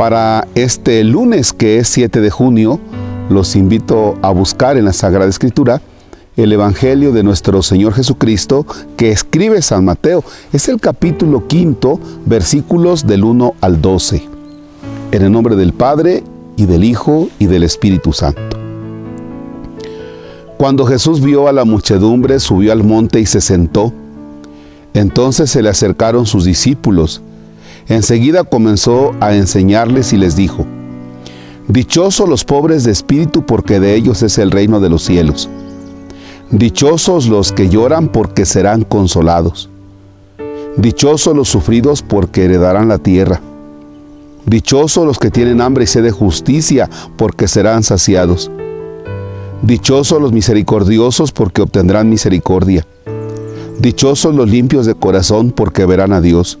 Para este lunes que es 7 de junio, los invito a buscar en la Sagrada Escritura el Evangelio de nuestro Señor Jesucristo que escribe San Mateo. Es el capítulo quinto, versículos del 1 al 12. En el nombre del Padre y del Hijo y del Espíritu Santo. Cuando Jesús vio a la muchedumbre, subió al monte y se sentó. Entonces se le acercaron sus discípulos. Enseguida comenzó a enseñarles y les dijo, Dichosos los pobres de espíritu porque de ellos es el reino de los cielos. Dichosos los que lloran porque serán consolados. Dichosos los sufridos porque heredarán la tierra. Dichosos los que tienen hambre y sed de justicia porque serán saciados. Dichosos los misericordiosos porque obtendrán misericordia. Dichosos los limpios de corazón porque verán a Dios.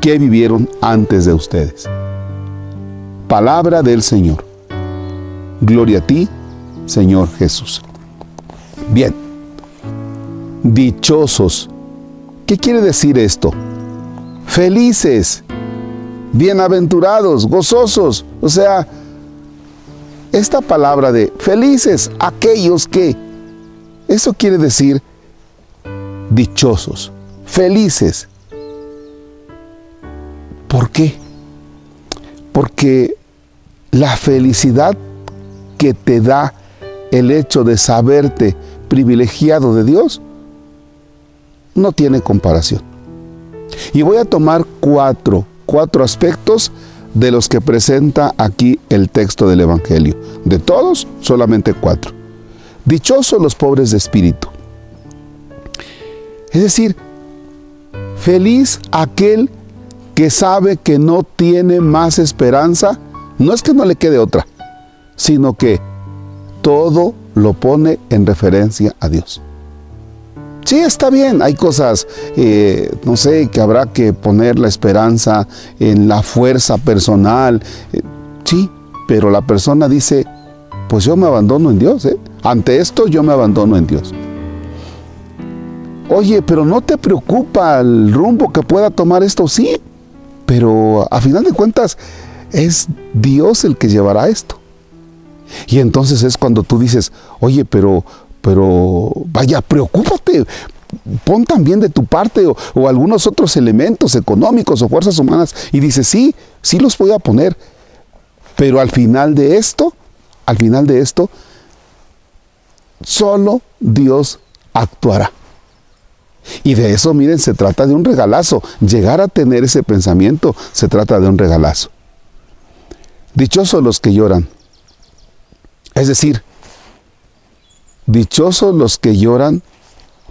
que vivieron antes de ustedes. Palabra del Señor. Gloria a ti, Señor Jesús. Bien, dichosos. ¿Qué quiere decir esto? Felices, bienaventurados, gozosos. O sea, esta palabra de felices, aquellos que, eso quiere decir dichosos, felices. ¿Por qué? Porque la felicidad que te da el hecho de saberte privilegiado de Dios no tiene comparación. Y voy a tomar cuatro, cuatro aspectos de los que presenta aquí el texto del Evangelio. De todos, solamente cuatro. Dichosos los pobres de espíritu. Es decir, feliz aquel que sabe que no tiene más esperanza. No es que no le quede otra, sino que todo lo pone en referencia a Dios. Sí, está bien, hay cosas, eh, no sé, que habrá que poner la esperanza en la fuerza personal. Eh, sí, pero la persona dice, pues yo me abandono en Dios. ¿eh? Ante esto yo me abandono en Dios. Oye, pero no te preocupa el rumbo que pueda tomar esto, sí, pero a final de cuentas es Dios el que llevará esto. Y entonces es cuando tú dices, oye, pero, pero, vaya, preocúpate, pon también de tu parte o, algunos otros elementos económicos o fuerzas humanas y dices, sí, sí los voy a poner, pero al final de esto, al final de esto, solo Dios actuará. Y de eso, miren, se trata de un regalazo. Llegar a tener ese pensamiento se trata de un regalazo. Dichosos los que lloran, es decir, dichosos los que lloran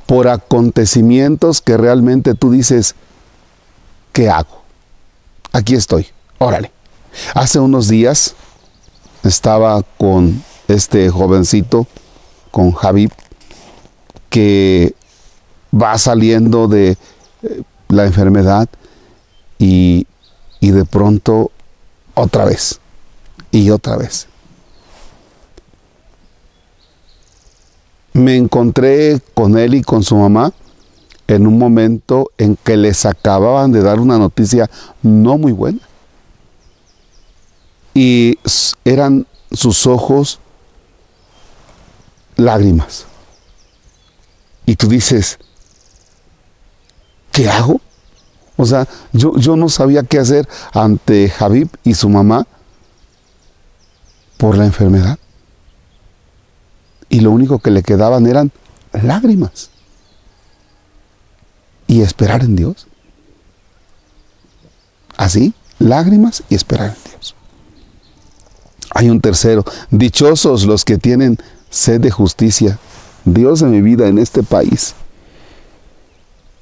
por acontecimientos que realmente tú dices, ¿qué hago? Aquí estoy, órale. Hace unos días estaba con este jovencito, con Javi, que va saliendo de eh, la enfermedad y, y de pronto otra vez y otra vez. me encontré con él y con su mamá en un momento en que les acababan de dar una noticia no muy buena. Y eran sus ojos lágrimas. Y tú dices, ¿qué hago? O sea, yo, yo no sabía qué hacer ante Javib y su mamá por la enfermedad y lo único que le quedaban eran lágrimas y esperar en Dios. Así, lágrimas y esperar en Dios. Hay un tercero, dichosos los que tienen sed de justicia. Dios de mi vida en este país.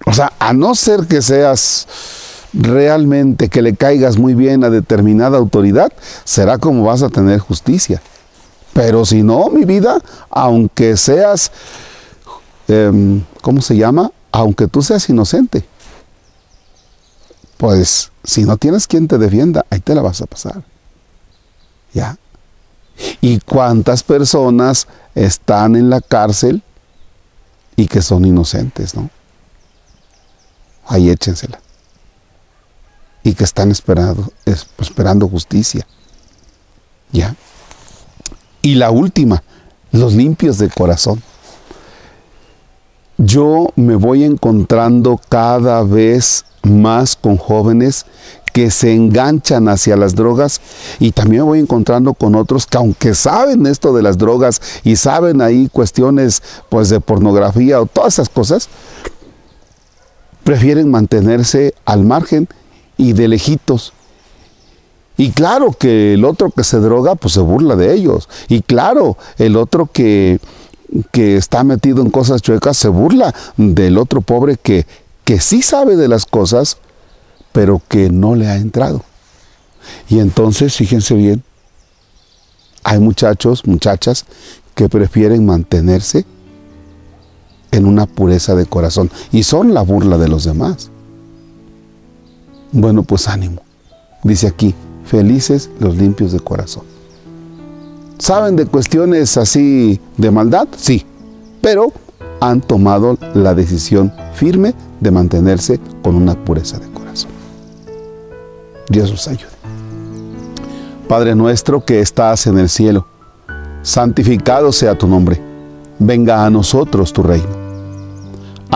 O sea, a no ser que seas realmente que le caigas muy bien a determinada autoridad, será como vas a tener justicia. Pero si no, mi vida, aunque seas, em, ¿cómo se llama? Aunque tú seas inocente, pues si no tienes quien te defienda, ahí te la vas a pasar. ¿Ya? ¿Y cuántas personas están en la cárcel y que son inocentes, no? Ahí échensela. Y que están esperando, esperando justicia. ¿Ya? Y la última, los limpios de corazón. Yo me voy encontrando cada vez más con jóvenes que se enganchan hacia las drogas y también voy encontrando con otros que aunque saben esto de las drogas y saben ahí cuestiones pues de pornografía o todas esas cosas, prefieren mantenerse al margen y de lejitos. Y claro que el otro que se droga pues se burla de ellos. Y claro, el otro que, que está metido en cosas chuecas se burla del otro pobre que que sí sabe de las cosas, pero que no le ha entrado. Y entonces, fíjense bien, hay muchachos, muchachas, que prefieren mantenerse en una pureza de corazón y son la burla de los demás. Bueno, pues ánimo. Dice aquí, felices los limpios de corazón. ¿Saben de cuestiones así de maldad? Sí, pero han tomado la decisión firme de mantenerse con una pureza de corazón. Dios los ayude. Padre nuestro que estás en el cielo, santificado sea tu nombre. Venga a nosotros tu reino.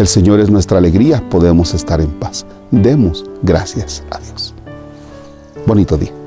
El Señor es nuestra alegría, podemos estar en paz. Demos gracias a Dios. Bonito día.